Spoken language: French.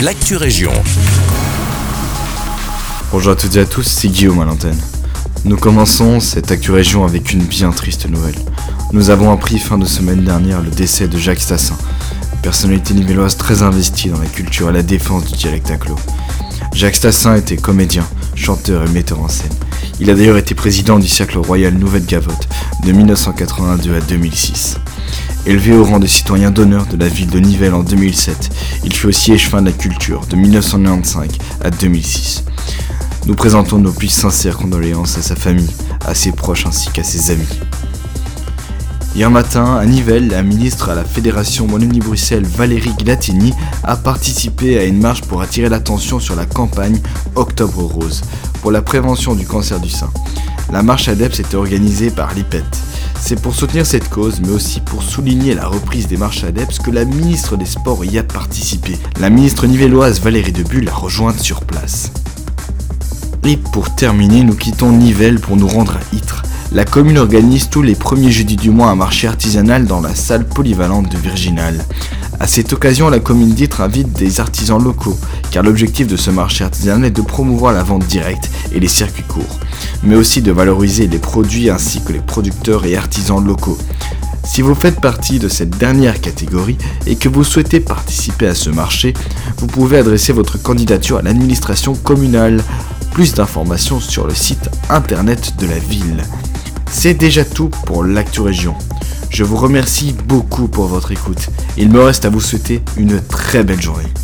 l'actu région. Bonjour à toutes et à tous, c'est Guillaume à l'antenne. Nous commençons cette actu région avec une bien triste nouvelle. Nous avons appris fin de semaine dernière le décès de Jacques Stassin, personnalité nivelloise très investie dans la culture et la défense du dialecte inclos. Jacques Stassin était comédien, chanteur et metteur en scène. Il a d'ailleurs été président du Cercle Royal Nouvelle-Gavotte de 1982 à 2006. Élevé au rang de citoyen d'honneur de la ville de Nivelles en 2007, il fut aussi échevin de la culture de 1995 à 2006. Nous présentons nos plus sincères condoléances à sa famille, à ses proches ainsi qu'à ses amis. Hier matin, à Nivelles, la ministre à la Fédération Wallonie-Bruxelles, Valérie Glatini, a participé à une marche pour attirer l'attention sur la campagne Octobre Rose pour la prévention du cancer du sein. La marche ADEPS était organisée par l'IPET. C'est pour soutenir cette cause, mais aussi pour souligner la reprise des marches ADEPS que la ministre des Sports y a participé. La ministre nivelloise Valérie Debulle l'a rejointe sur place. Et pour terminer, nous quittons Nivelles pour nous rendre à Ytre. La commune organise tous les premiers jeudis du mois un marché artisanal dans la salle polyvalente de Virginal. À cette occasion, la commune d'Ytre invite des artisans locaux, car l'objectif de ce marché artisanal est de promouvoir la vente directe et les circuits courts, mais aussi de valoriser les produits ainsi que les producteurs et artisans locaux. Si vous faites partie de cette dernière catégorie et que vous souhaitez participer à ce marché, vous pouvez adresser votre candidature à l'administration communale. Plus d'informations sur le site internet de la ville. C'est déjà tout pour l'actu région. Je vous remercie beaucoup pour votre écoute. Il me reste à vous souhaiter une très belle journée.